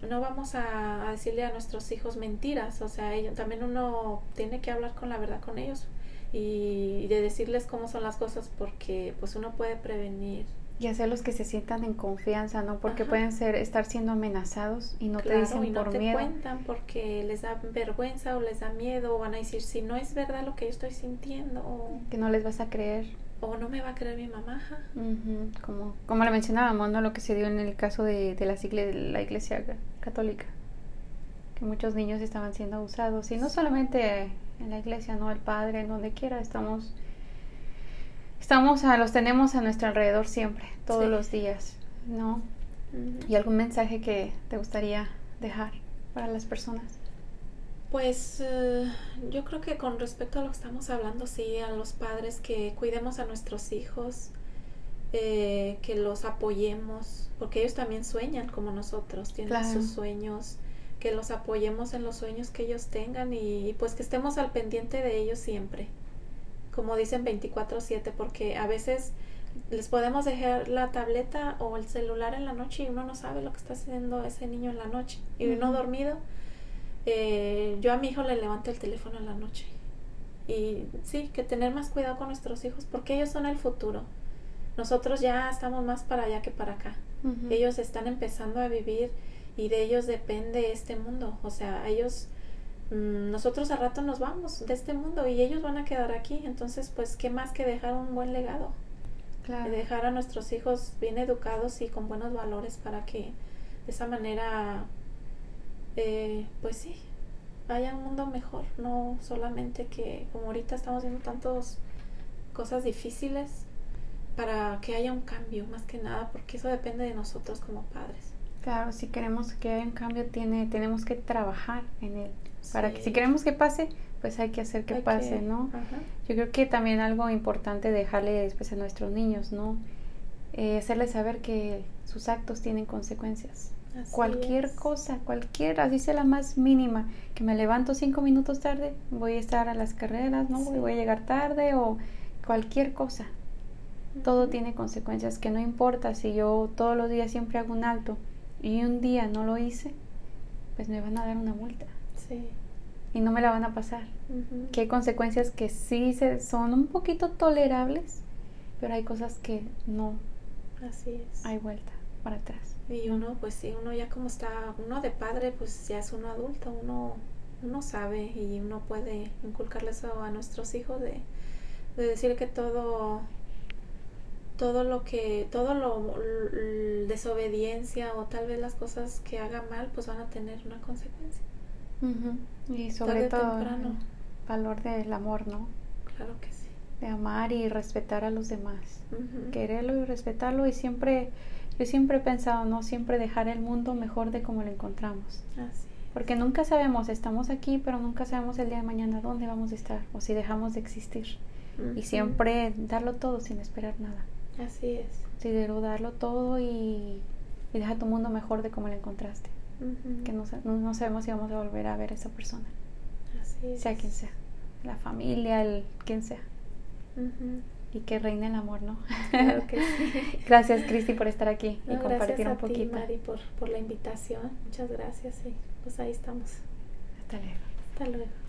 no vamos a, decirle a nuestros hijos mentiras, o sea, ellos, también uno tiene que hablar con la verdad con ellos y, de decirles cómo son las cosas porque pues uno puede prevenir y hacerlos que se sientan en confianza, ¿no? Porque pueden ser estar siendo amenazados y no te dicen y no te cuentan porque les da vergüenza o les da miedo o van a decir si no es verdad lo que yo estoy sintiendo que no les vas a creer o no me va a creer mi mamá. Como como le mencionábamos, ¿no? Lo que se dio en el caso de, de, las la iglesia católica, que muchos niños estaban siendo abusados y no solamente en la iglesia, no el padre, en donde quiera estamos estamos a, los tenemos a nuestro alrededor siempre, todos los días, ¿no? ¿Y algún mensaje que te gustaría dejar para las personas? Pues eh, yo creo que con respecto a lo que estamos hablando, sí, a los padres que cuidemos a nuestros hijos, eh, que los apoyemos, porque ellos también sueñan como nosotros, tienen sus sueños, que los apoyemos en los sueños que ellos tengan y pues que estemos al pendiente de ellos siempre como dicen 24/7, porque a veces les podemos dejar la tableta o el celular en la noche y uno no sabe lo que está haciendo ese niño en la noche. Y uno dormido, eh, yo a mi hijo le levanto el teléfono en la noche. Y sí, que tener más cuidado con nuestros hijos porque ellos son el futuro. Nosotros ya estamos más para allá que para acá. Ellos están empezando a vivir y de ellos depende este mundo. O sea, ellos nosotros a rato nos vamos de este mundo y ellos van a quedar aquí. Entonces, pues, ¿qué más que dejar un buen legado? Claro. dejar a nuestros hijos bien educados y con buenos valores para que de esa manera, eh, pues sí, haya un mundo mejor. No solamente que, como ahorita estamos viendo tantas cosas difíciles, para que haya un cambio, más que nada, porque eso depende de nosotros como padres. Claro, si queremos que haya un cambio, tiene, tenemos que trabajar en él. Para que si queremos que pase, pues hay que hacer que pase, ¿no? Yo creo que también algo importante dejarle después a nuestros niños, ¿no? Eh, hacerles saber que sus actos tienen consecuencias. cualquier cosa, cualquier, así sea la más mínima, que me levanto cinco minutos tarde, voy a estar a las carreras, ¿no? Voy a llegar tarde o cualquier cosa. Todo tiene consecuencias, que no importa si yo todos los días siempre hago un alto y un día no lo hice, pues me van a dar una multa. Y no me la van a pasar. Que hay consecuencias que sí se, son un poquito tolerables, pero hay cosas que no. Así es. Hay vuelta para atrás. Y uno, pues sí, uno ya como está, uno de padre, pues ya es uno adulto, uno, uno sabe y uno puede inculcarle eso a nuestros hijos de, de decir que todo todo lo que, todo lo, desobediencia o tal vez las cosas que haga mal, pues van a tener una consecuencia. Y sobre todo el valor del amor, ¿no? Claro que sí. De amar y respetar a los demás. Quererlo y respetarlo y siempre, yo siempre he pensado, ¿no? Siempre dejar el mundo mejor de como lo encontramos. Así Porque nunca sabemos, estamos aquí, pero nunca sabemos el día de mañana dónde vamos a estar o si dejamos de existir. Y siempre darlo todo sin esperar nada. Así es. Sí, darlo todo y, y deja tu mundo mejor de como lo encontraste que no, no, sabemos si vamos a volver a ver a esa persona. Así Sea quien sea. La familia, el quien sea. Y que reine el amor, ¿no? Claro que sí. gracias, Cristi, por estar aquí y compartir un poquito. Gracias a ti, Mari, por, la invitación. Muchas gracias. Y pues ahí estamos. Hasta luego. Hasta luego.